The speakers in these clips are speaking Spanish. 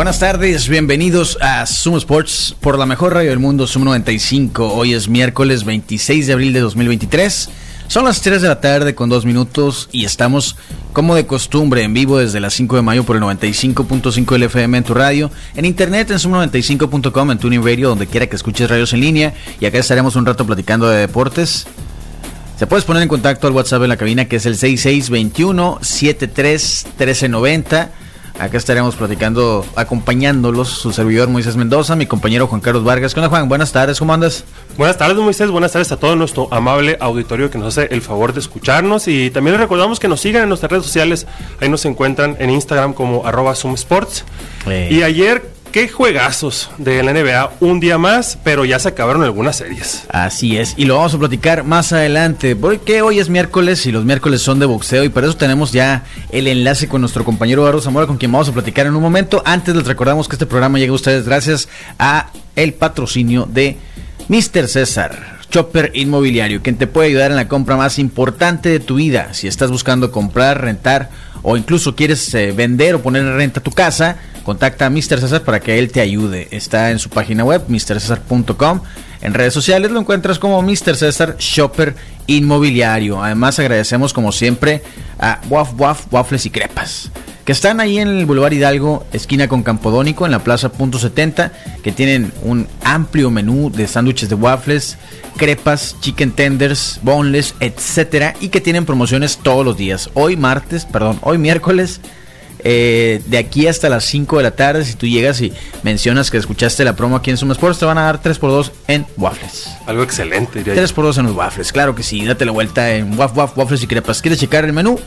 Buenas tardes, bienvenidos a Zoom Sports por la mejor radio del mundo, Zoom 95. Hoy es miércoles 26 de abril de 2023. Son las 3 de la tarde con 2 minutos y estamos, como de costumbre, en vivo desde las 5 de mayo por el 95.5 LFM en tu radio, en internet en sum95.com, en Tuning Radio, donde quiera que escuches radios en línea. Y acá estaremos un rato platicando de deportes. Se puedes poner en contacto al WhatsApp en la cabina que es el 6621 73 1390 Acá estaremos platicando, acompañándolos, su servidor Moisés Mendoza, mi compañero Juan Carlos Vargas. ¿Qué onda, Juan? Buenas tardes, ¿cómo andas? Buenas tardes, Moisés. Buenas tardes a todo nuestro amable auditorio que nos hace el favor de escucharnos. Y también les recordamos que nos sigan en nuestras redes sociales. Ahí nos encuentran en Instagram como arroba Sports. Eh. Y ayer Qué juegazos de la NBA, un día más, pero ya se acabaron algunas series. Así es, y lo vamos a platicar más adelante, porque hoy es miércoles y los miércoles son de boxeo y por eso tenemos ya el enlace con nuestro compañero Eduardo Zamora con quien vamos a platicar en un momento. Antes les recordamos que este programa llega a ustedes gracias a el patrocinio de Mr. César. Chopper Inmobiliario, quien te puede ayudar en la compra más importante de tu vida. Si estás buscando comprar, rentar o incluso quieres eh, vender o poner en renta tu casa, contacta a Mr. César para que él te ayude. Está en su página web, mrcesar.com. En redes sociales lo encuentras como Mr. César Shopper Inmobiliario. Además agradecemos como siempre a Waf Waf Waffles y Crepas que están ahí en el Boulevard Hidalgo, esquina con Campodónico, en la Plaza Punto 70, que tienen un amplio menú de sándwiches de waffles, crepas, chicken tenders, boneless, etcétera, y que tienen promociones todos los días. Hoy martes, perdón, hoy miércoles. Eh, de aquí hasta las 5 de la tarde, si tú llegas y mencionas que escuchaste la promo aquí en Sumo Sports, te van a dar 3x2 en waffles. Algo excelente, 3x2 en los waffles, claro que sí, date la vuelta en waf, waf, waffles y crepas. ¿Quieres checar el menú?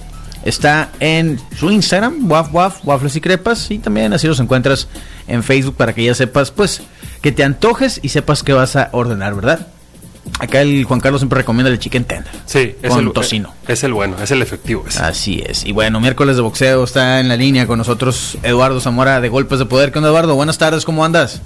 Está en su Instagram, Waf Waf, Waffles y Crepas. Y también así los encuentras en Facebook para que ya sepas, pues, que te antojes y sepas que vas a ordenar, ¿verdad? Acá el Juan Carlos siempre recomienda el chicken tender. Sí, es el tocino. Es el bueno, es el efectivo. Así es. Y bueno, miércoles de boxeo está en la línea con nosotros Eduardo Zamora de Golpes de Poder. ¿Qué onda, Eduardo? Buenas tardes, ¿cómo andas?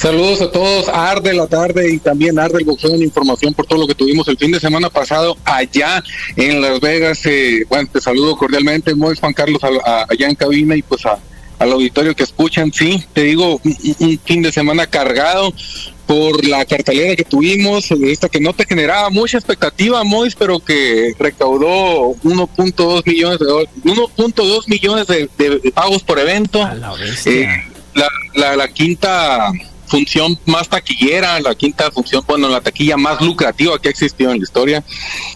Saludos a todos, arde la tarde y también arde el boxeo en información por todo lo que tuvimos el fin de semana pasado allá en Las Vegas. Eh, bueno, te saludo cordialmente, muy Juan Carlos, allá en cabina y pues al auditorio que escuchan. Sí, te digo, un, fin de semana cargado por la cartelera que tuvimos, esta que no te generaba mucha expectativa, Mois, pero que recaudó 1.2 millones de 1.2 millones de, pagos por evento. Eh, la, la quinta función más taquillera, la quinta función, bueno, la taquilla más lucrativa que ha existido en la historia.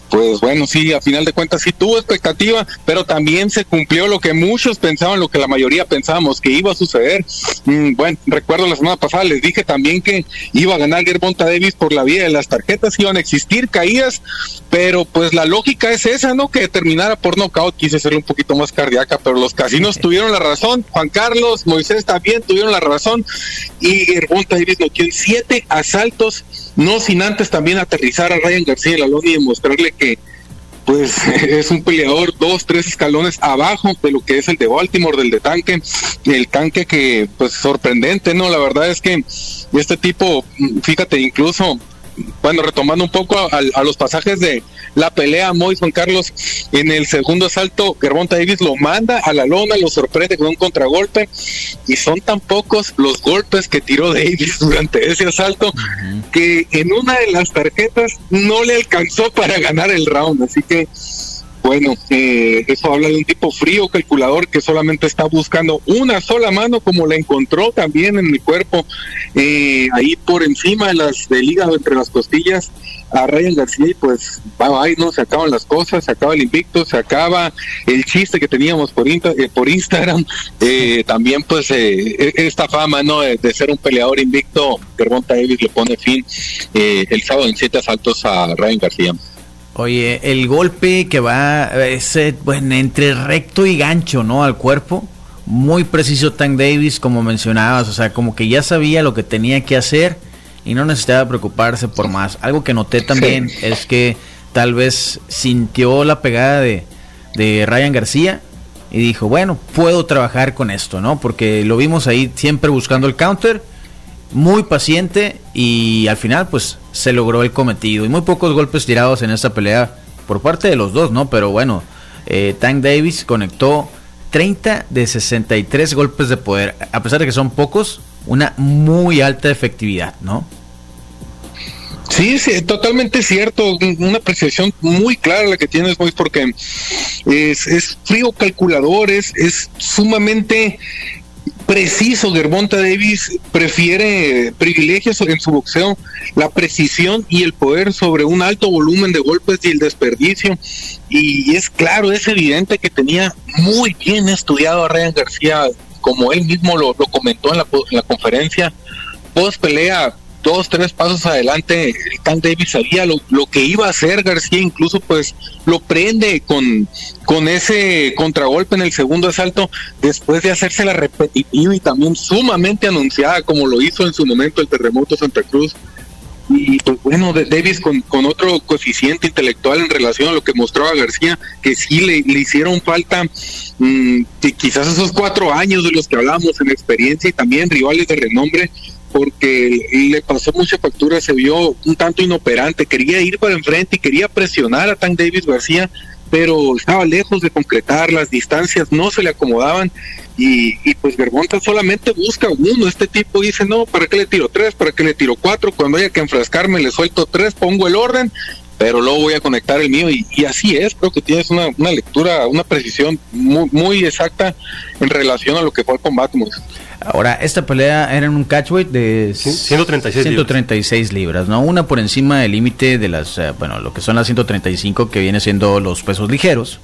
Pues bueno, sí, a final de cuentas sí tuvo expectativa, pero también se cumplió lo que muchos pensaban, lo que la mayoría pensábamos que iba a suceder. Mm, bueno, recuerdo la semana pasada les dije también que iba a ganar Gervonta Davis por la vía de las tarjetas, iban a existir caídas, pero pues la lógica es esa, ¿no? Que terminara por nocaut, quise ser un poquito más cardíaca, pero los casinos tuvieron la razón, Juan Carlos, Moisés también tuvieron la razón, y Gervonta Davis en siete asaltos, no sin antes también aterrizar a Ryan García la lona y demostrarle que pues es un peleador dos, tres escalones abajo de lo que es el de Baltimore, del de tanque, el tanque que pues sorprendente, ¿no? La verdad es que este tipo, fíjate, incluso bueno, retomando un poco a, los pasajes de la pelea, Mois Juan Carlos, en el segundo asalto, Gervonta Davis lo manda a la lona, lo sorprende con un contragolpe, y son tan pocos los golpes que tiró Davis durante ese asalto que en una de las tarjetas no le alcanzó para ganar el round, así que bueno, eh, eso habla de un tipo frío, calculador, que solamente está buscando una sola mano, como la encontró también en mi cuerpo, eh, ahí por encima de las del hígado, entre las costillas, a Ryan García, y pues va ahí, ¿no? Se acaban las cosas, se acaba el invicto, se acaba el chiste que teníamos por, eh, por Instagram, también pues e-, esta fama, ¿no? De, ser un peleador invicto, Gervonta Davis le pone fin el sábado en siete asaltos a Ryan García. Oye, el golpe que va ese, bueno, entre recto y gancho, ¿no? Al cuerpo. Muy preciso Tank Davis, como mencionabas. O sea, como que ya sabía lo que tenía que hacer. y no necesitaba preocuparse por más. Algo que noté también es que tal vez sintió la pegada de, de Ryan García y dijo, bueno, puedo trabajar con esto, ¿no? Porque lo vimos ahí siempre buscando el counter, muy paciente y al final pues se logró el cometido. Y muy pocos golpes tirados en esta pelea por parte de los dos, ¿no? Pero bueno, eh, Tank Davis conectó 30 de 63 golpes de poder. A pesar de que son pocos, una muy alta efectividad, ¿no? Sí, sí, totalmente cierto. Una apreciación muy clara la que tienes, Mois, porque es, es frío calculador, es, es sumamente preciso. Gervonta Davis prefiere privilegios en su boxeo, la precisión y el poder sobre un alto volumen de golpes y el desperdicio. Y es claro, es evidente que tenía muy bien estudiado a Ryan García, como él mismo lo, comentó en la, en la conferencia. Post pelea, dos, tres pasos adelante, Tan Davis sabía lo, lo, que iba a hacer García, incluso pues lo prende con, con ese contragolpe en el segundo asalto, después de hacerse la repetitiva y también sumamente anunciada, como lo hizo en su momento el terremoto Santa Cruz. Y pues bueno, Davis con, con otro coeficiente intelectual en relación a lo que mostró a García, que sí le, le hicieron falta mmm, quizás esos cuatro años de los que hablamos en experiencia y también rivales de renombre porque le pasó mucha factura, se vio un tanto inoperante, quería ir para enfrente y quería presionar a Tank Davis García, pero estaba lejos de concretar, las distancias no se le acomodaban y, y pues Gervonta solamente busca uno, este tipo dice, no, ¿para qué le tiro tres? ¿Para qué le tiro cuatro? Cuando haya que enfrascarme le suelto tres, pongo el orden, pero luego voy a conectar el mío y, y así es, creo que tienes una, una lectura, una precisión muy, muy exacta en relación a lo que fue el combate. Ahora, esta pelea era en un catchweight de 136, 136 libras. ¿no? Una por encima del límite de las, uh, bueno, lo que son las 135 que viene siendo los pesos ligeros.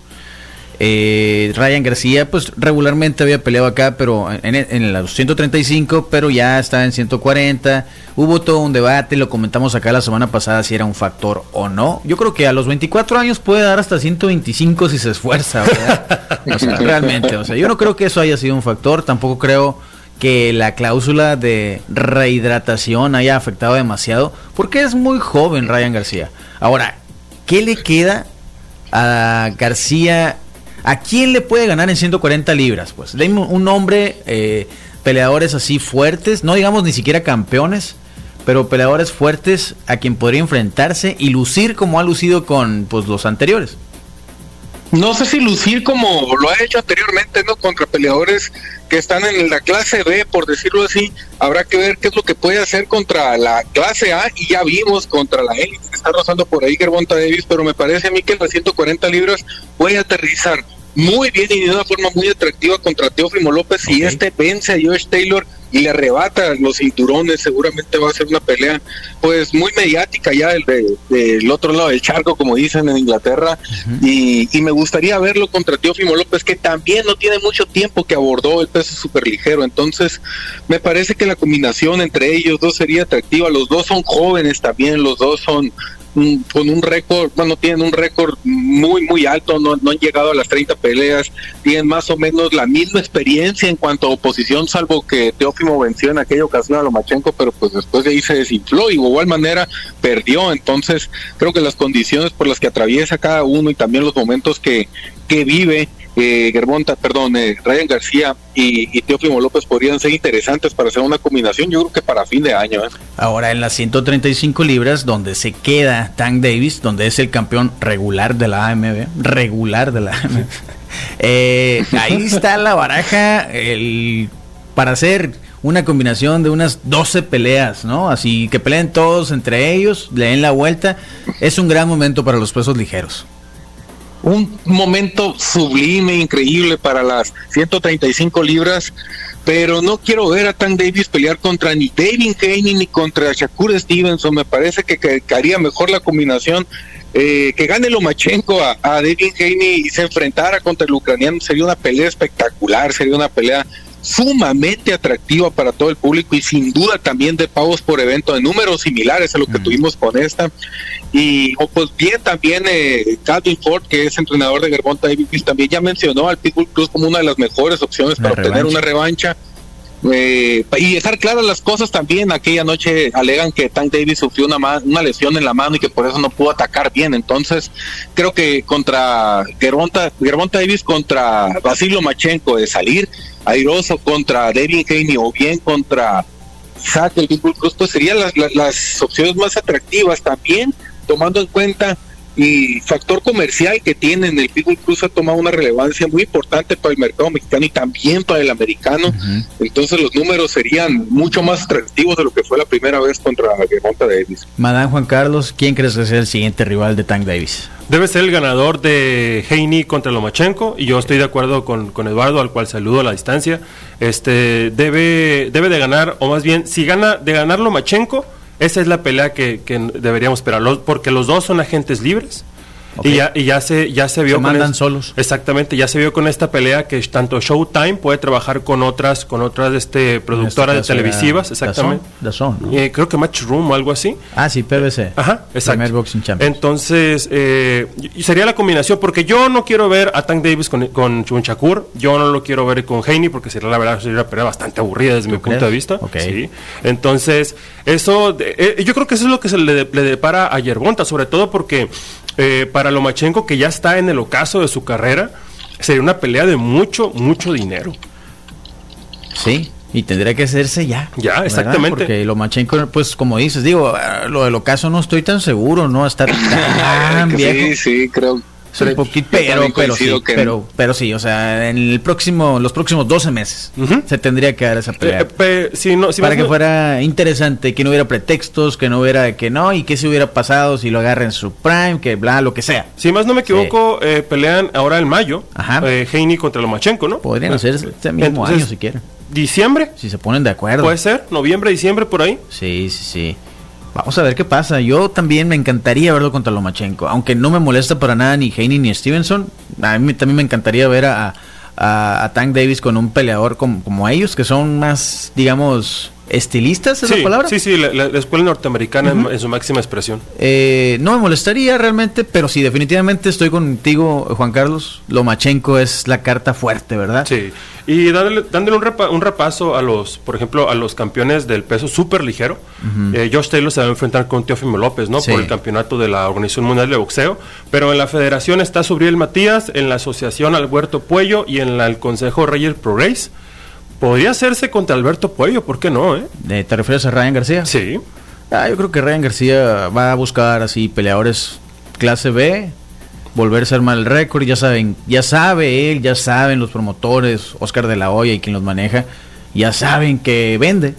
Eh, Ryan García, pues regularmente había peleado acá, pero en, en, los 135, pero ya está en 140. Hubo todo un debate, lo comentamos acá la semana pasada si era un factor o no. Yo creo que a los 24 años puede dar hasta 125 si se esfuerza, ¿verdad? o sea, realmente, o sea, yo no creo que eso haya sido un factor, tampoco creo que la cláusula de rehidratación haya afectado demasiado, porque es muy joven Ryan García. Ahora, ¿qué le queda a García? ¿A quién le puede ganar en 140 libras? Pues un nombre, eh, peleadores así fuertes, no digamos ni siquiera campeones, pero peleadores fuertes a quien podría enfrentarse y lucir como ha lucido con pues, los anteriores no sé si lucir como lo ha hecho anteriormente, ¿no? Contra peleadores que están en la clase B, por decirlo así. Habrá que ver qué es lo que puede hacer contra la clase A y ya vimos contra la élite que está rozando por ahí Gervonta Davis, pero me parece a mí que en las 140 libras puede aterrizar muy bien y de una forma muy atractiva contra Teófimo López. Si este vence a Josh Taylor y le arrebata los cinturones, seguramente va a ser una pelea pues muy mediática ya del, de, del otro lado del charco, como dicen en Inglaterra. Uh -huh. y, y, me gustaría verlo contra Teófimo López, que también no tiene mucho tiempo que abordó el peso súper ligero. Entonces, me parece que la combinación entre ellos dos sería atractiva. Los dos son jóvenes también, los dos son con un récord, bueno, tienen un récord muy, muy alto, no, no, han llegado a las 30 peleas, tienen más o menos la misma experiencia en cuanto a oposición, salvo que Teófimo venció en aquella ocasión a Lomachenko, pero pues después de ahí se desinfló y de igual manera perdió, entonces creo que las condiciones por las que atraviesa cada uno y también los momentos que, que vive eh, Germonta, perdón, eh, Ryan García y, y Teófimo López podrían ser interesantes para hacer una combinación, yo creo que para fin de año. ¿eh? Ahora en las 135 libras, donde se queda Tank Davis, donde es el campeón regular de la AMB, regular de la AMB, eh, ahí está la baraja el, para hacer una combinación de unas 12 peleas, ¿no? Así que peleen todos entre ellos, le den la vuelta. Es un gran momento para los pesos ligeros un momento sublime, increíble para las 135 libras, pero no quiero ver a Tank Davis pelear contra ni David Haney ni contra Shakur Stevenson, me parece que, que, que haría mejor la combinación. Eh, que gane Lomachenko a, a David Haney y se enfrentara contra el ucraniano sería una pelea espectacular, sería una pelea sumamente atractiva para todo el público y sin duda también de pagos por evento de números similares a lo que mm. tuvimos con esta. Y pues bien también eh, Calvin Ford que es entrenador de Gervonta Davis también ya mencionó al Pitbull Cruz como una de las mejores opciones para obtener una revancha Eh, y dejar claras las cosas también, aquella noche alegan que Tank Davis sufrió una, una lesión en la mano y que por eso no pudo atacar bien. Entonces, creo que contra Gervonta, Gervonta Davis contra Basilio Machenko de salir airoso contra Devin Haney o bien contra Zach el Cruz, pues serían las, las opciones más atractivas también, tomando en cuenta y factor comercial que tienen el Pitbull Cruz ha tomado una relevancia muy importante para el mercado mexicano y también para el americano. Entonces los números serían mucho más atractivos de lo que fue la primera vez contra Gervonta Davis. Madame Juan Carlos, ¿quién crees que sea el siguiente rival de Tank Davis? Debe ser el ganador de Heini contra Lomachenko y yo estoy de acuerdo con, con, Eduardo, al cual saludo a la distancia. Este debe, debe de ganar, o más bien, si gana de ganar Lomachenko, esa es la pelea que, deberíamos esperar, porque los dos son agentes libres. Y, ya, y ya se ya se vio se mandan solos. exactamente ya se vio con esta pelea que tanto Showtime puede trabajar con otras con otras este productoras de televisivas exactamente. Eh, creo que Matchroom o algo así. Ah sí PBC ajá exacto. Entonces eh, sería la combinación porque yo no quiero ver a Tank Davis con con Chunchakur yo no lo quiero ver con Haney porque sería la verdad sería una pelea bastante aburrida desde mi punto de vista sí. Entonces eso eh, yo creo que eso es lo que se le, le depara a Yerbonta sobre todo porque eh, para Lomachenko, que ya está en el ocaso de su carrera, sería una pelea de mucho, mucho dinero. Sí, y tendría que hacerse ya. Ya, exactamente. Porque Lomachenko, pues como dices, digo, lo del ocaso no estoy tan seguro, ¿no? Estar tan Sí, sí, creo, un poquito, pero, pero sí, pero, pero sí, o sea, en el próximo, los próximos 12 meses se tendría que dar esa pelea. Eh, si no, para que fuera interesante, que no hubiera pretextos, que no hubiera que no, y que se hubiera pasado si lo agarra en su prime, que bla, lo que sea. Si más no me equivoco, eh, pelean ahora en mayo, Ajá. Eh, Heini contra Lomachenko, ¿no? Podrían hacer este mismo año si quieren. ¿Diciembre? Si se ponen de acuerdo. Puede ser, noviembre, diciembre, por ahí. Sí, sí, sí. Vamos a ver qué pasa. Yo también me encantaría verlo contra Lomachenko. Aunque no me molesta para nada ni Haney ni Stevenson. A mí también me encantaría ver a, Tank Davis con un peleador como ellos, que son más, digamos, estilistas, ¿es la palabra? Sí, sí, la, escuela norteamericana en, su máxima expresión. Eh, no me molestaría realmente, pero sí, definitivamente estoy contigo, Juan Carlos. Lomachenko es la carta fuerte, ¿verdad? Sí. Y dándole, dándole un, repaso a los, por ejemplo, a los campeones del peso súper ligero. Eh, Josh Taylor se va a enfrentar con Teófimo López, ¿no? Por el campeonato de la Organización Mundial de Boxeo. Pero en la federación está Subriel Matías, en la asociación Alberto Puello y en el Consejo Reyes Progress. Podría hacerse contra Alberto Puello, ¿por qué no? Eh? ¿Te refieres a Ryan García? Sí. Ah, yo creo que Ryan García va a buscar así peleadores clase B, volver a ser mal récord, ya saben, ya sabe él, ya saben los promotores, Oscar de la Hoya y quien los maneja, ya saben que vende.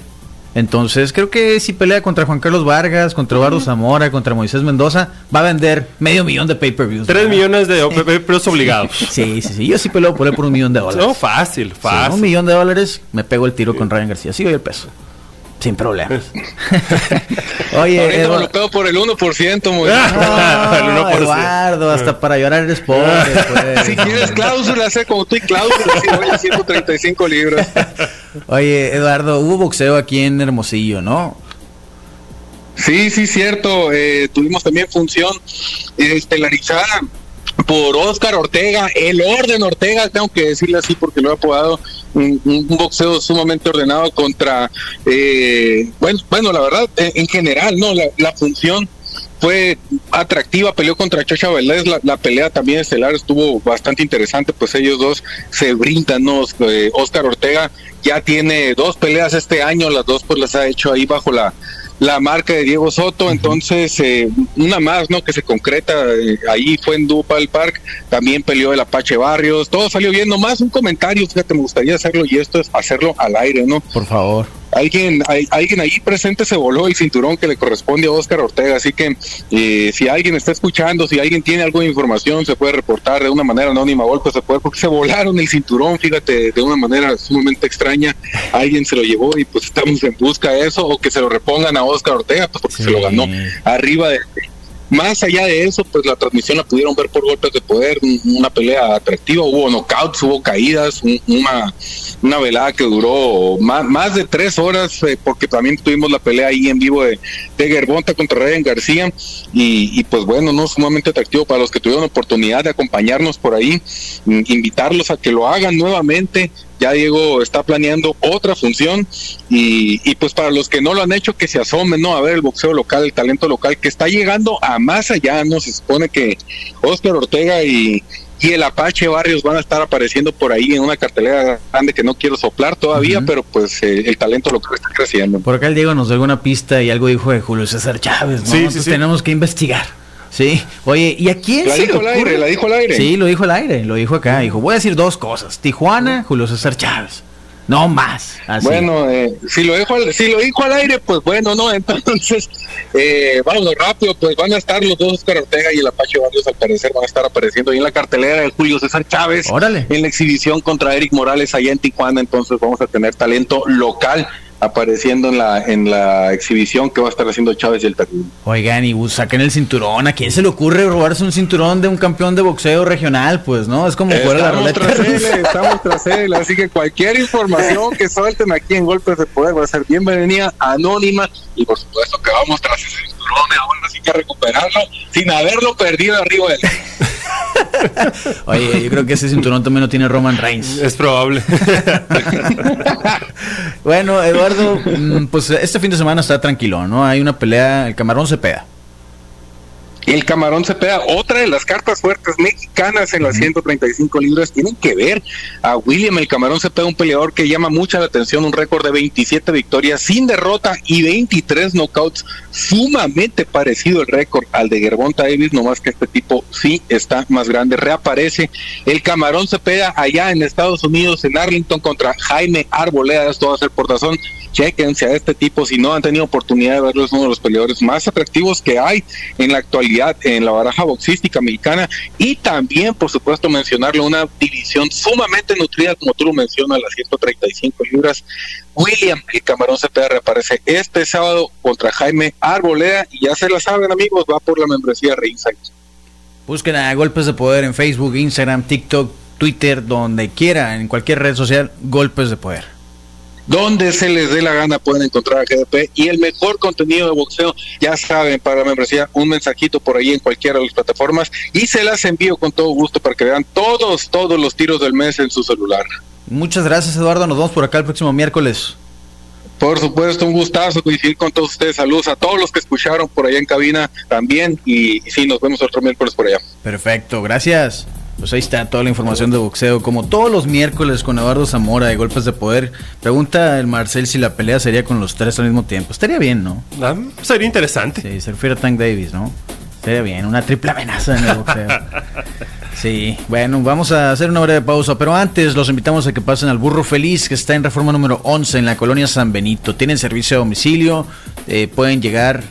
Entonces creo que si pelea contra Juan Carlos Vargas, contra Eduardo Zamora, contra Moisés Mendoza, va a vender medio millón de pay-per-views. Tres millones de pay-per-views obligados. sí, sí, sí. Yo sí peleo por él por un millón de dólares. No, fácil, fácil. un millón de dólares, me pego el tiro con Ryan García. Sí, el peso. Sin problema. Oye, Eduardo. lo por el 1%, muy no, Eduardo, hasta para llorar eres pobre. Pues. si quieres cláusula, sé como tú y cláusula, si voy a 135 libras. Oye, Eduardo, hubo boxeo aquí en Hermosillo, ¿no? Sí, sí, cierto. Eh, tuvimos también función estelarizada por Oscar Ortega, el orden Ortega, tengo que decirle así porque lo he apodado, un, boxeo sumamente ordenado contra, eh, bueno, bueno, la verdad, en, general, no, la, función fue atractiva, peleó contra Chocha Valdés, la, pelea también estelar estuvo bastante interesante, pues ellos dos se brindan, ¿no? Eh, Oscar Ortega ya tiene dos peleas este año, las dos pues las ha hecho ahí bajo la la marca de Diego Soto, entonces eh, una más, ¿no? Que se concreta, eh, ahí fue en Dupal Park, también peleó el Apache Barrios, todo salió bien, nomás un comentario, fíjate, me gustaría hacerlo y esto es hacerlo al aire, ¿no? Por favor alguien, hay, alguien ahí presente se voló el cinturón que le corresponde a Oscar Ortega, así que eh, si alguien está escuchando, si alguien tiene algo de información, se puede reportar de una manera anónima o se puede, porque se volaron el cinturón, fíjate, de una manera sumamente extraña, alguien se lo llevó y pues estamos en busca de eso, o que se lo repongan a Oscar Ortega, pues porque se lo ganó arriba de, más allá de eso, pues la transmisión la pudieron ver por golpes de poder, una pelea atractiva, hubo knockouts, hubo caídas, una, una velada que duró más, más de tres horas, eh, porque también tuvimos la pelea ahí en vivo de, de Gerbonta contra Ryan García, y, pues bueno, no sumamente atractivo para los que tuvieron oportunidad de acompañarnos por ahí, invitarlos a que lo hagan nuevamente, ya Diego está planeando otra función y, y, pues para los que no lo han hecho, que se asomen, ¿no? A ver el boxeo local, el talento local que está llegando a más allá, ¿no? Se supone que Oscar Ortega y, y el Apache Barrios van a estar apareciendo por ahí en una cartelera grande que no quiero soplar todavía, pero pues eh, el talento local está creciendo. Por acá el Diego nos dio una pista y algo dijo de Julio César Chávez, ¿no? Sí, sí, Entonces sí. tenemos que investigar. Sí, oye, ¿y a quién La se dijo le al aire, la dijo al aire. Sí, lo dijo al aire, lo dijo acá. Dijo, voy a decir dos cosas. Tijuana, Julio César Chávez. No más. Así. Bueno, eh, si lo dijo al, si lo dijo al aire, pues bueno, no, entonces eh, vámonos rápido, pues van a estar los dos Oscar Ortega y el Apache Barrios al parecer van a estar apareciendo ahí en la cartelera de Julio César Chávez Órale. en la exhibición contra Eric Morales allá en Tijuana, entonces vamos a tener talento local apareciendo en la en la exhibición que va a estar haciendo Chávez y el Terrible. Oigan, y saquen el cinturón. ¿A quién se le ocurre robarse un cinturón de un campeón de boxeo regional? Pues, ¿no? Es como fuera la Estamos ruleta tras él, estamos tras él, así que cualquier información que suelten aquí en Golpes de Poder va a ser bienvenida, anónima, y por supuesto que vamos tras ese cinturón, ahora sí que recuperarlo sin haberlo perdido arriba del... Oye, yo creo que ese cinturón también lo tiene Roman Reigns. Es probable. Bueno, Eduardo, mm, pues este fin de semana está tranquilo, ¿no? Hay una pelea, el camarón se pega. El camarón se pega. Otra de las cartas fuertes mexicanas en las 135 libras tienen que ver a William el camarón se pega, un peleador que llama mucha la atención, un récord de 27 victorias sin derrota y 23 knockouts, sumamente parecido el récord al de Gervonta Davis, nomás que este tipo sí está más grande. Reaparece el camarón se pega allá en Estados Unidos, en Arlington, contra Jaime Arboleda. Esto va a ser por razón. Chequense a este tipo si no han tenido oportunidad de verlo, es uno de los peleadores más atractivos que hay en la actualidad en la baraja boxística mexicana y también, por supuesto, mencionarle una división sumamente nutrida, como tú lo mencionas, las 135 libras. William, el camarón Cepeda reaparece este sábado contra Jaime Arboleda y ya se la saben, amigos, va por la membresía Reinside. Busquen a Golpes de Poder en Facebook, Instagram, TikTok, Twitter, donde quiera, en cualquier red social, Golpes de Poder. donde se les dé la gana pueden encontrar a GDP y el mejor contenido de boxeo, ya saben, para la membresía, un mensajito por ahí en cualquiera de las plataformas y se las envío con todo gusto para que vean todos, todos los tiros del mes en su celular. Muchas gracias, Eduardo. Nos vemos por acá el próximo miércoles. Por supuesto, un gustazo coincidir con todos ustedes. Saludos a todos los que escucharon por allá en cabina también y, y sí, nos vemos otro miércoles por allá. Perfecto, gracias. Pues ahí está toda la información de boxeo, como todos los miércoles con Eduardo Zamora de Golpes de Poder. Pregunta el Marcel si la pelea sería con los tres al mismo tiempo. Estaría bien, ¿no? Ah, sería interesante. Sí, se refiere a Tank Davis, ¿no? Estaría bien, una triple amenaza en el boxeo. Sí, bueno, vamos a hacer una breve pausa, pero antes los invitamos a que pasen al Burro Feliz, que está en reforma número 11 en la colonia San Benito. Tienen servicio a domicilio, eh, pueden llegar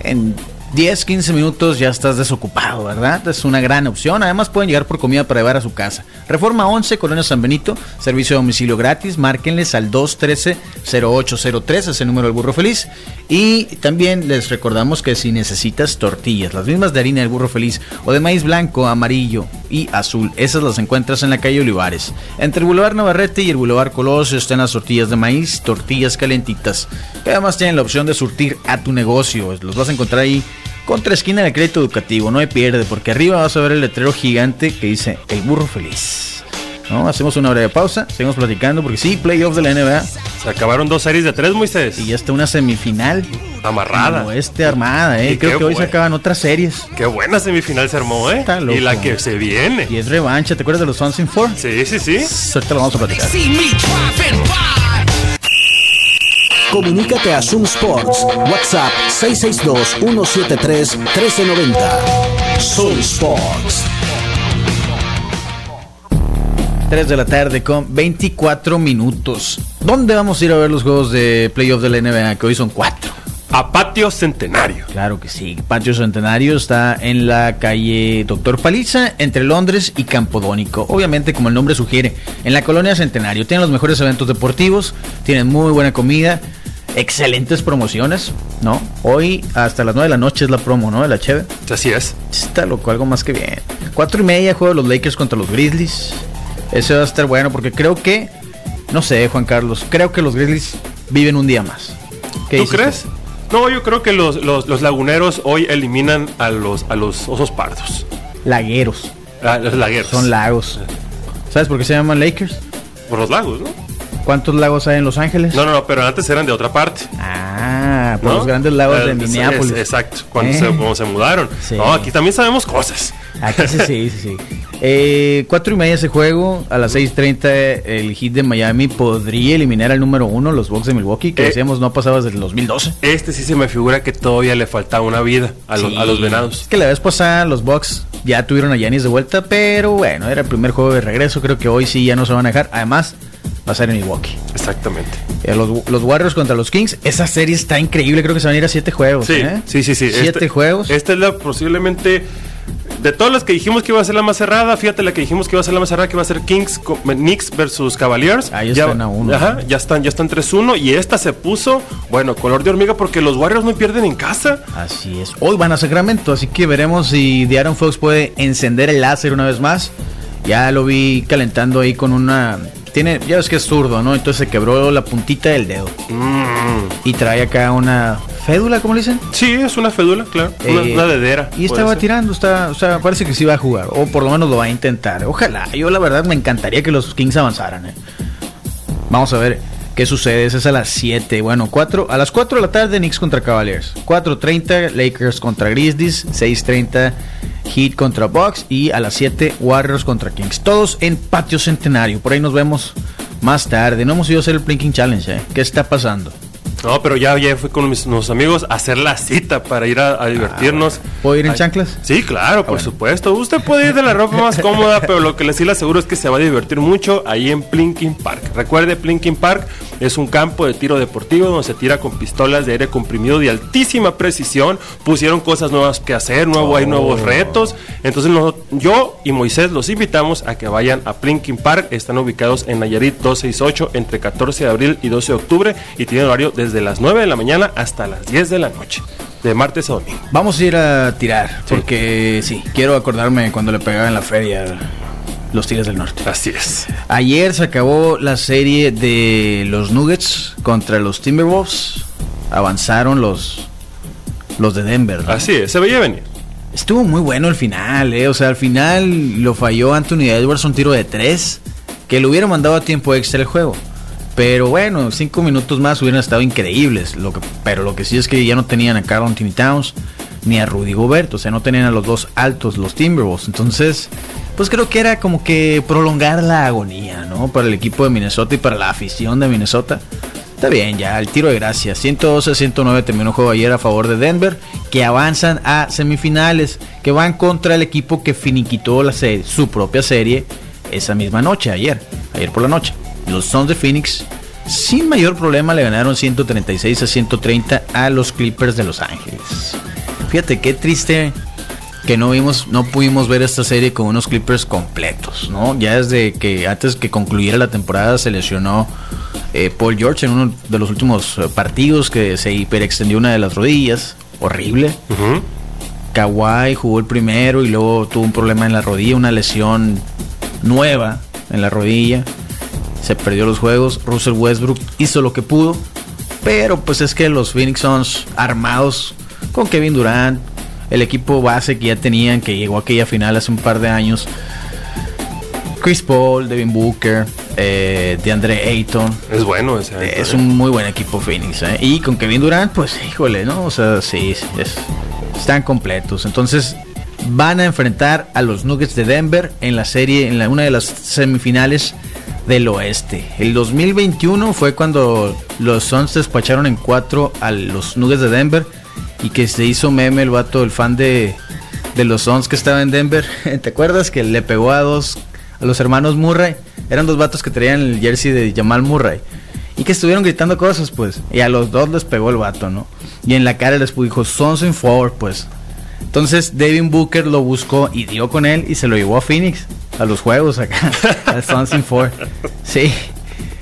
en 10, 15 minutos, ya estás desocupado, ¿verdad? Es una gran opción. Además, pueden llegar por comida para llevar a su casa. Reforma 11, colonia San Benito, servicio a domicilio gratis. Márquenles al 213-0803, es el número del Burro Feliz. Y también les recordamos que si necesitas tortillas, las mismas de harina del burro feliz o de maíz blanco, amarillo y azul, esas las encuentras en la calle Olivares. Entre el Boulevard Navarrete y el Boulevard Colosio están las tortillas de maíz, tortillas calentitas. Que además tienen la opción de surtir a tu negocio. Los vas a encontrar ahí contra esquina del crédito educativo. No hay pierde, porque arriba vas a ver el letrero gigante que dice El burro feliz. ¿No? Hacemos una breve pausa, seguimos platicando porque sí, playoff de la NBA Se acabaron dos series de tres, Moisés. y ya está una semifinal Amarrada. como este armada, ¿eh? Y Creo que hoy se acaban otras series. Qué buena semifinal se armó, ¿eh? Está loco. Y la que se viene. Y es revancha, ¿te acuerdas de los Fancy Four? Sí, sí, sí. Ahorita lo vamos a platicar. Comunícate a Zoom Sports. WhatsApp 662-173-1390. Zoom Sports. 3 de la tarde con 24 minutos. ¿Dónde vamos a ir a ver los juegos de playoff de la NBA? Que hoy son 4. A Patio Centenario. Claro que sí. Patio Centenario está en la calle Doctor Paliza, entre Londres y Campodónico. Obviamente, como el nombre sugiere, en la colonia Centenario. Tienen los mejores eventos deportivos, tienen muy buena comida, excelentes promociones, ¿no? Hoy hasta las 9 de la noche es la promo, ¿no? De la Cheve. Así es. Está loco, algo más que bien. Cuatro y media juego de los Lakers contra los Grizzlies. Ese va a estar bueno porque creo que, no sé, Juan Carlos, creo que los Grizzlies viven un día más. ¿Qué ¿Tú crees? No, yo creo que los, los, los laguneros hoy eliminan a los, a los osos pardos. Lagueros. A los lagueros. Son lagos. ¿Sabes por qué se llaman Lakers? Por los lagos, ¿no? ¿Cuántos lagos hay en Los Ángeles? No, no, no, pero antes eran de otra parte. Ah, por ¿no? los grandes lagos Eh, de es- Minneapolis. es- exacto, cuando, Eh. se, cuando se mudaron. Sí. No, aquí también sabemos cosas. Aquí sí, sí, sí. sí. Eh, cuatro y media ese juego. A las 6.30 el hit de Miami podría eliminar al número uno, los Bucks de Milwaukee, que Eh. decíamos no pasaba desde el 2012. Este sí se me figura que todavía le faltaba una vida a, los- a los Es venados. que la vez pasada los Bucks ya tuvieron a Giannis de vuelta, pero bueno, era el primer juego de regreso. Creo que hoy sí ya no se van a dejar. Además, va a ser en Milwaukee. Exactamente. Eh, los, los Warriors contra los Kings. Esa serie está increíble. Creo que se van a ir a siete juegos. Sí, ¿eh? sí, sí, sí. Siete Este- juegos. Esta es la posiblemente. De todas las que dijimos que iba a ser la más cerrada, fíjate la que dijimos que iba a ser la más cerrada, que va a ser Kings, Knicks versus Cavaliers. Ahí están a uno. Ajá, ya están, ya están 3-1 y esta se puso, bueno, color de hormiga porque los Warriors no pierden en casa. Así es. Hoy van a Sacramento, así que veremos si De'Aaron Fox puede encender el láser una vez más. Ya lo vi calentando ahí con una. Tiene, ya ves que es zurdo, ¿no? Entonces se quebró la puntita del dedo. Mm, Y trae acá una fédula, ¿cómo le dicen? sí, es una fédula, claro. Una, Eh, una dedera. Y estaba ser. tirando, está, o sea, parece que sí va a jugar. O por lo menos lo va a intentar. Ojalá. Yo la verdad me encantaría que los Kings avanzaran. ¿eh? Vamos a ver qué sucede. Es a las 7. Bueno, 4, a las 4 de la tarde Knicks contra Cavaliers. 4.30 Lakers contra Grizzlies. 6.30 Heat contra Bucks. Y a las 7 Warriors contra Kings. Todos en Patio Centenario. Por ahí nos vemos más tarde. No hemos ido a hacer el Plinking Challenge. ¿eh? ¿Qué está pasando? No, pero ya, ya fui con mis, nuestros amigos a hacer la cita para ir a, a divertirnos. ¿Puedo ir en Ay, chanclas? Sí, claro, por bueno. supuesto. Usted puede ir de la ropa más cómoda, pero lo que le sí le aseguro es que se va a divertir mucho ahí en Plinking Park. Recuerde, Plinking Park es un campo de tiro deportivo donde se tira con pistolas de aire comprimido de altísima precisión. Pusieron cosas nuevas que hacer, nuevo, hay nuevos retos. Entonces nos- yo y Moisés los invitamos a que vayan a Plinking Park. Están ubicados en Nayarit 268 entre 14 de abril y 12 de octubre y tienen horario desde las 9 de la mañana hasta las 10 de la noche, de martes a domingo. Vamos a ir a tirar, porque sí, quiero acordarme cuando le pegaba en la feria los Tigres del Norte. Así es. Ayer se acabó la serie de los Nuggets contra los Timberwolves. Avanzaron los los de Denver. ¿no? Así es, se veía venir. Estuvo muy bueno el final, eh. O sea, al final lo falló Anthony Edwards un tiro de tres. Que le hubiera mandado a tiempo extra el juego. Pero bueno, cinco minutos más hubieran estado increíbles. Pero lo que sí es que ya no tenían a Carl Anthony Towns ni a Rudy Gobert. O sea, no tenían a los dos altos, los Timberwolves. Entonces, pues creo que era como que prolongar la agonía, ¿no? Para el equipo de Minnesota y para la afición de Minnesota. Está bien, ya, el tiro de gracia. 112-109 terminó juego ayer a favor de Denver, que avanzan a semifinales, que van contra el equipo que finiquitó la serie, su propia serie esa misma noche, ayer, ayer por la noche. Los Suns de Phoenix, sin mayor problema, le ganaron 136 a 130 a los Clippers de Los Ángeles. Fíjate qué triste que no vimos, no pudimos ver esta serie con unos Clippers completos, ¿no? Ya desde que antes que concluyera la temporada se lesionó eh, Paul George en uno de los últimos eh, partidos que se hiperextendió una de las rodillas, horrible. Ujú. Kawhi jugó el primero y luego tuvo un problema en la rodilla, una lesión nueva en la rodilla. Se perdió los juegos. Russell Westbrook hizo lo que pudo. Pero pues es que los Phoenix Suns armados con Kevin Durant, el equipo base que ya tenían, que llegó a aquella final hace un par de años. Chris Paul, Devin Booker, eh, DeAndre Ayton. Es bueno ese. Es un muy buen equipo Phoenix. ¿eh? Y con Kevin Durant, pues híjole, ¿no? O sea, sí, sí, es- están completos. Entonces van a enfrentar a los Nuggets de Denver en la serie, en la, una de las semifinales del oeste. El 2021 fue cuando los Suns despacharon en cuatro a los Nuggets de Denver y que se hizo meme el vato, el fan de, de los Suns que estaba en Denver. ¿Te acuerdas que le pegó a dos, a los hermanos Murray? Eran dos vatos que traían el jersey de Jamal Murray. Y que estuvieron gritando cosas, pues. Y a los dos les pegó el vato, ¿no? Y en la cara les dijo, Sons in Four, pues. Entonces Devin Booker lo buscó y dio con él y se lo llevó a Phoenix, a los juegos acá, al in Four. Sí.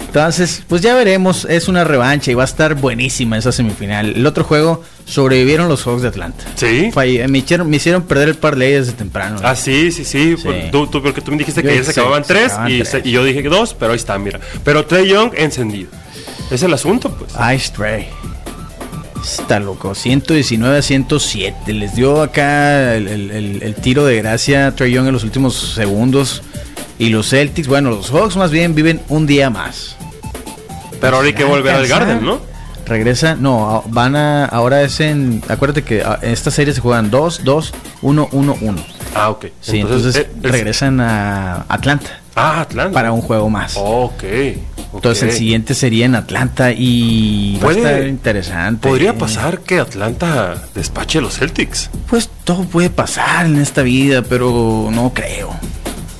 Entonces, pues ya veremos, es una revancha y va a estar buenísima esa semifinal. El otro juego sobrevivieron los Hawks de Atlanta. Sí. Falle- me, hicieron, me hicieron perder el parlay desde temprano. Ah, sí, sí, sí. Sí. Tú, tú- porque tú me dijiste Yo que ayer se acababan se tres, acababan y, tres. se- y yo dije dos, pero ahí está, mira. Pero Trey Young encendido. Es el asunto, pues. Ice Trey. Está loco. 119 a 107. Les dio acá el, el- el- el tiro de gracia a Trey Young en los últimos segundos. Y los Celtics, bueno, los Hawks más bien viven un día más. Pero ahora hay que volver al. Garden, ¿no? Regresa, no, van a, ahora es en, acuérdate que ah, en esta serie se juegan 2, 2, 1, 1, 1. Ah, ok. Sí, entonces, eh, es- regresan a Atlanta Ah, Atlanta. para un juego más. Ok. Entonces el siguiente sería en Atlanta y va a estar interesante. Podría pasar que Atlanta despache a los Celtics. Pues todo puede pasar en esta vida, pero no creo.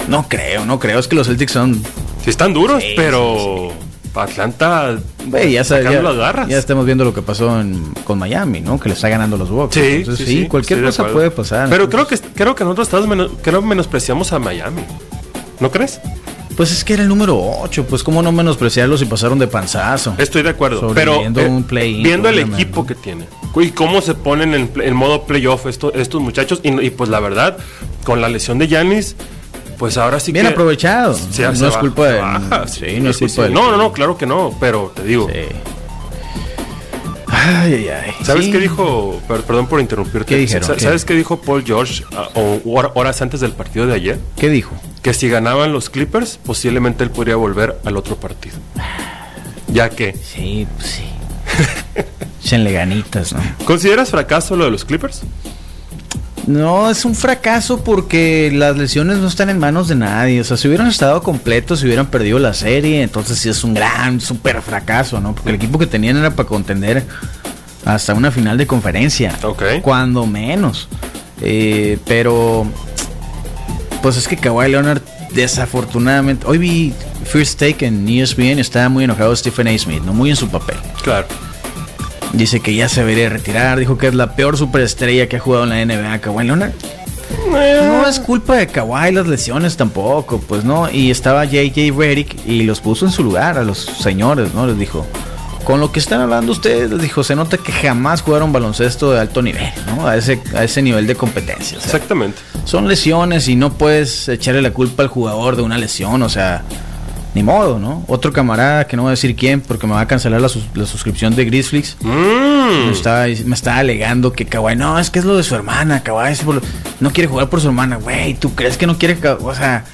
No creo, no creo. Es que los Celtics son. Sí están duros, Sí, pero Atlanta Güey, ya, ya- las garras. ya estamos viendo lo que pasó en- con Miami, ¿no? Que le está ganando los Bucks. Sí, Entonces, sí, cualquier cosa puede pasar. Pero creo que creo que nosotros estamos menos, creo menospreciamos a Miami. ¿No crees? Pues es que era el número 8, pues cómo no menospreciarlos y pasaron de panzazo. Estoy de acuerdo. Pero Sobreviviendo eh, un viendo el equipo que tiene y cómo se ponen en, en modo playoff esto- estos muchachos y, y, pues la verdad con la lesión de Yanis pues ahora sí Bien que aprovechado. se- no se es culpa de. baja. Sí, no es sí, culpa sí. No, no, no, claro que no, pero te digo. Sí. Ay, ay, ay. ¿Sabes Sí. qué dijo? per- perdón por interrumpirte. ¿Qué dijeron? ¿Sabes qué dijo Paul George ah, o horas antes del partido de ayer? ¿Qué dijo? Que si ganaban los Clippers, posiblemente él podría volver al otro partido. Ya que, Sí, pues sí. Échenle ganitas, ¿no? ¿consideras fracaso lo de los Clippers? No, es un fracaso porque las lesiones no están en manos de nadie. O sea, si hubieran estado completos, si hubieran perdido la serie, entonces sí es un gran, súper fracaso, ¿no? Porque el equipo que tenían era para contender hasta una final de conferencia. Ok. Cuando menos. Eh, pero, pues es que Kawhi Leonard, desafortunadamente, hoy vi First Take en ESPN, estaba muy enojado Stephen A. Smith, ¿no? Muy en su papel. Claro. Dice que ya se debería retirar. Dijo que es la peor superestrella que ha jugado en la NBA. Kawhi Leonard. No es culpa de Kawhi las lesiones tampoco, pues no. Y estaba JJ Redick y los puso en su lugar a los señores, ¿no? Les dijo, con lo que están hablando ustedes, les dijo, se nota que jamás jugaron baloncesto de alto nivel, ¿no? A ese, a ese nivel de competencia. o sea, Exactamente. son lesiones y no puedes echarle la culpa al jugador de una lesión, o sea, ni modo, ¿no? Otro camarada que no voy a decir quién porque me va a cancelar la, sus- la suscripción de Grizzlies. Mm. Me estaba, me estaba alegando que Kawhi, no, es que es lo de su hermana, Kawhi no quiere jugar por su hermana, güey, ¿tú crees que no quiere, o sea,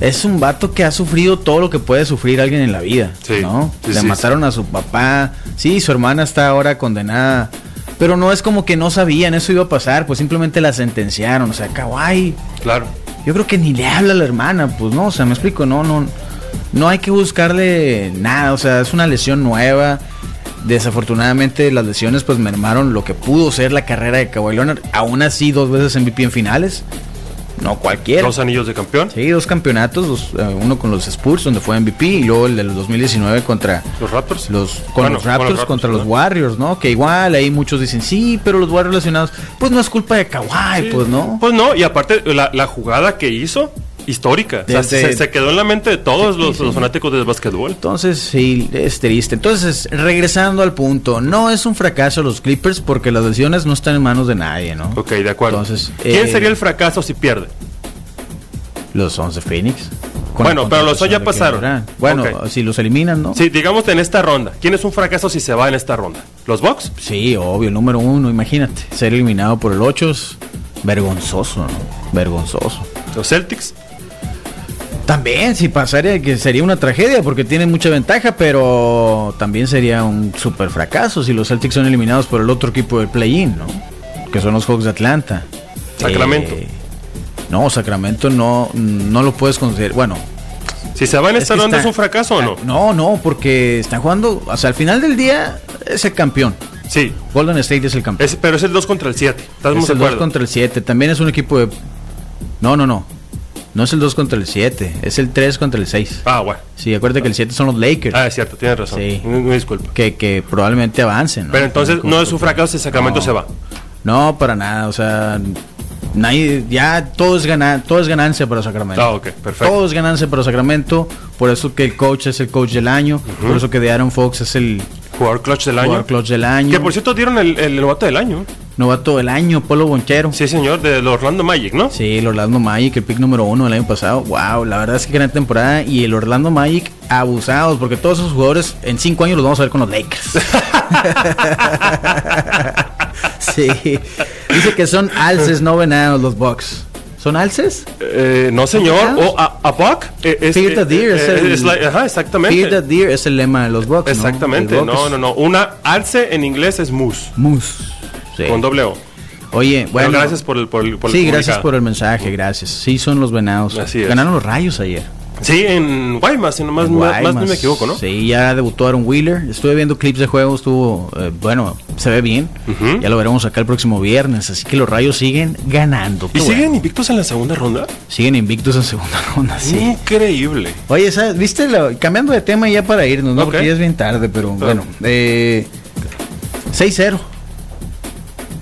es un vato que ha sufrido todo lo que puede sufrir alguien en la vida, Sí, ¿no? sí, Le sí, mataron a su papá, sí, su hermana está ahora condenada, pero no es como que no sabían, eso iba a pasar, pues simplemente la sentenciaron, o sea, Kawhi, Claro. yo creo que ni le habla a la hermana, pues no, o sea, me explico, no, no, no hay que buscarle nada, o sea, es una lesión nueva. Desafortunadamente las lesiones pues mermaron lo que pudo ser la carrera de Kawhi Leonard. Aún así dos veces MVP en finales. No cualquiera. Dos anillos de campeón. Sí, dos campeonatos, dos, eh, uno con los Spurs donde fue MVP y luego el del 2019 contra Los Raptors. los con Bueno, los Raptors contra los. Warriors, ¿no? Que igual ahí muchos dicen, "Sí, pero los Warriors lesionados, pues no es culpa de Kawhi, pues no." Pues no, y aparte la, la jugada que hizo, histórica. O sea, Desde- se, se quedó en la mente de todos Sí, los, sí. los fanáticos del básquetbol. Entonces, sí, es triste. Entonces, regresando al punto, no es un fracaso los Clippers porque las lesiones no están en manos de nadie, ¿no? Ok, de acuerdo. Entonces, ¿Quién eh, sería el fracaso si pierde? Los Sons de Phoenix. Con Bueno, pero los Suns ya pasaron. Bueno, si los eliminan, ¿no? Sí, digamos en esta ronda. ¿Quién es un fracaso si se va en esta ronda? ¿Los Bucks? Sí, obvio, número uno, imagínate. Ser eliminado por el 8 es vergonzoso, ¿no? Vergonzoso. ¿Los Celtics? También, si pasaría, que sería una tragedia porque tienen mucha ventaja, pero también sería un super fracaso si los Celtics son eliminados por el otro equipo del play-in, ¿no? Que son los Hawks de Atlanta. Sacramento. Eh, no, Sacramento no, no lo puedes considerar. Bueno, Si se va en es esta ronda es un fracaso o no? No, no, porque están jugando, o sea, al final del día es el campeón. Sí. Golden State es el campeón. Es- pero es el 2 contra el 7. ¿Estamos es el 2 acuerdo? contra el 7. También es un equipo de. No, no, no. No es el 2 contra el 7. Es el 3 contra el 6. Ah, bueno. Sí, acuérdate que el 7 son los Lakers. Ah, es cierto, tienes razón. Sí. Me disculpa. Que, que probablemente avancen. ¿no? Pero entonces no es un fracaso si Sacramento No. se va. No, para nada. O sea, nadie. Ya todo es, gana, todo es ganancia para Sacramento. Ah, ok, perfecto. Todo es ganancia para Sacramento. Por eso que el coach es el coach del año. Por eso que de Aaron Fox es el Jugador clutch del año. jugador coach del año. Que por cierto dieron el, el novato del año. Novato del año, Polo Bonchero. Sí, señor, de los Orlando Magic, ¿no? Sí, el Orlando Magic, el pick número uno del año pasado. Wow, la verdad es que gran temporada. Y el Orlando Magic abusados, porque todos esos jugadores en cinco años los vamos a ver con los Lakers. sí, dice que son alces, no venados los Bucks. ¿Son alces? Eh, no, señor. O a, a buck. eh, es- Fear the eh, deer es eh, el- es la- ajá, exactamente. Fear the deer es el lema de los Bucks. ¿no? Exactamente. No, es no, no. Una alce en inglés es moose. Moose. Sí. Con doble O. Oye, bueno. Gracias por el, por el, por el sí, gracias por el mensaje, gracias. Sí, son los venados. Así es. Ganaron los rayos ayer. Sí, en Guaymas, no más, más, Guaymas. no me equivoco, ¿no? Sí, ya debutó Aaron Wheeler. Estuve viendo clips de juego, estuvo, eh, bueno, se ve bien. Ya lo veremos acá el próximo viernes. Así que los rayos siguen ganando. ¿Y siguen bueno. invictos en la segunda ronda? Siguen invictos en segunda ronda, sí. Increíble. Oye, ¿sabes? ¿viste? cambiando de tema ya para irnos, ¿no? Porque ya es bien tarde, pero bueno. Eh, 6-0.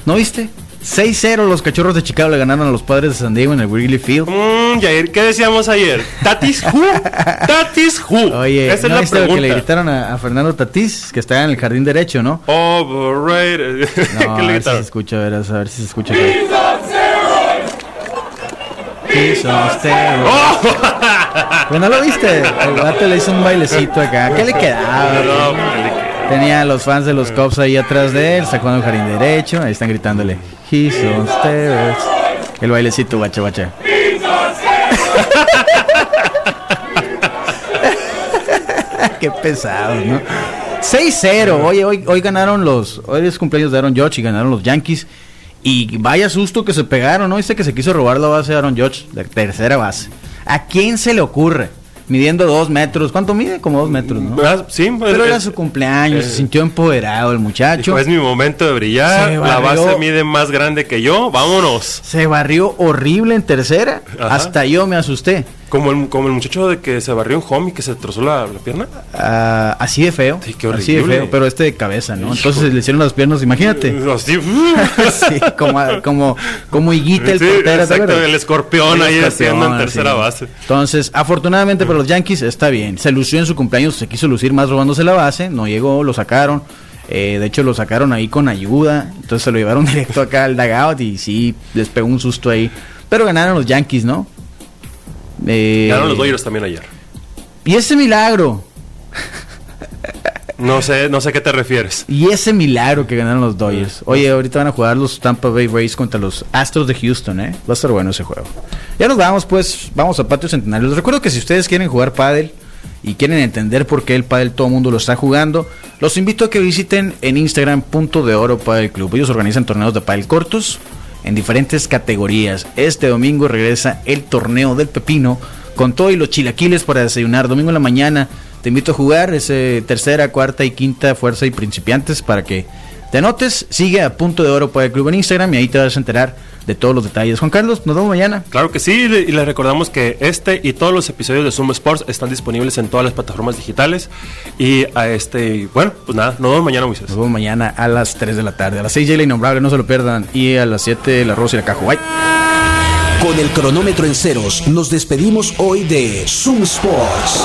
¿No viste? 6-0 los cachorros de Chicago le ganaron a los padres de San Diego en el Wrigley Field. Mm, Yair, ¿qué decíamos ayer? ¿Tatis who? ¿Tatis who? Oye, Esa es ¿no la viste lo que le pregunta. gritaron a, a Fernando Tatís, que está en el jardín derecho, ¿no? Overrated. No, ¿Qué a le ver si se escucha, a ver, a ver si se escucha. ¡Oh! Pues no lo viste. El vato le hizo un bailecito acá. ¿Qué le quedaba? No, pues, Tenía a los fans de los Cubs ahí atrás de él, sacando el jardín derecho. Ahí están gritándole. He's on steroids. El bailecito, guacha, guacha. Qué pesado, ¿no? 6-0. Oye, hoy, hoy ganaron los. Hoy es cumpleaños de Aaron Judge y ganaron los Yankees. Y vaya susto que se pegaron, ¿no? Dice que se quiso robar la base de Aaron Judge, la tercera base. ¿A quién se le ocurre? Midiendo dos metros. ¿Cuánto mide? Como dos metros, ¿no? Ah, Sí, pues, Pero era su cumpleaños, eh, se sintió empoderado el muchacho. dijo, es mi momento de brillar. La barrió. base mide más grande que yo. Vámonos. Se barrió horrible en tercera. Ajá. Hasta yo me asusté. Como el, como el muchacho de que se barrió en home y que se trozó la, la pierna. Ah, así de feo. Sí, qué Así de horrible. feo, pero este de cabeza, ¿no? Hijo. Entonces le hicieron las piernas, imagínate. Así. sí, como, como, como higuita el Sí, portero. ¿te exacto, el escorpión El ahí escorpión, haciendo en tercera sí. base. Entonces, afortunadamente para los Yankees está bien. Se lució en su cumpleaños, se quiso lucir más robándose la base, no llegó, lo sacaron. Eh, de hecho, lo sacaron ahí con ayuda. Entonces se lo llevaron directo acá al dugout y sí, les pegó un susto ahí. Pero ganaron los Yankees, ¿no? Eh, Ganaron los Dodgers también ayer. Y ese milagro, No sé, no sé a qué te refieres. y ese milagro que ganaron los Dodgers. Oye, ahorita van a jugar los Tampa Bay Rays contra los Astros de Houston, ¿eh? Va a estar bueno ese juego. Ya nos vamos, pues, vamos a Patio Centenario. Les recuerdo que si ustedes quieren jugar pádel y quieren entender por qué el pádel todo el mundo lo está jugando, los invito a que visiten en Instagram punto de oro pádel club. Ellos organizan torneos de pádel cortos en diferentes categorías. Este domingo regresa el torneo del pepino con todo y los chilaquiles para desayunar. Domingo en la mañana te invito a jugar ese tercera, cuarta y quinta fuerza y principiantes para que te anotes. Sigue a punto de oro para el club en Instagram y ahí te vas a enterar de todos los detalles. Juan Carlos, nos vemos mañana. Claro que sí, y le- y les recordamos que este y todos los episodios de Zoom Sports están disponibles en todas las plataformas digitales. Y a este, bueno, pues nada, nos vemos mañana, Moisés. Nos vemos mañana a las 3 de la tarde. A las 6 ya la innombrable, no se lo pierdan. Y a las 7 la Rosa y la Cajo. Bye. Con el cronómetro en ceros, nos despedimos hoy de Zoom Sports.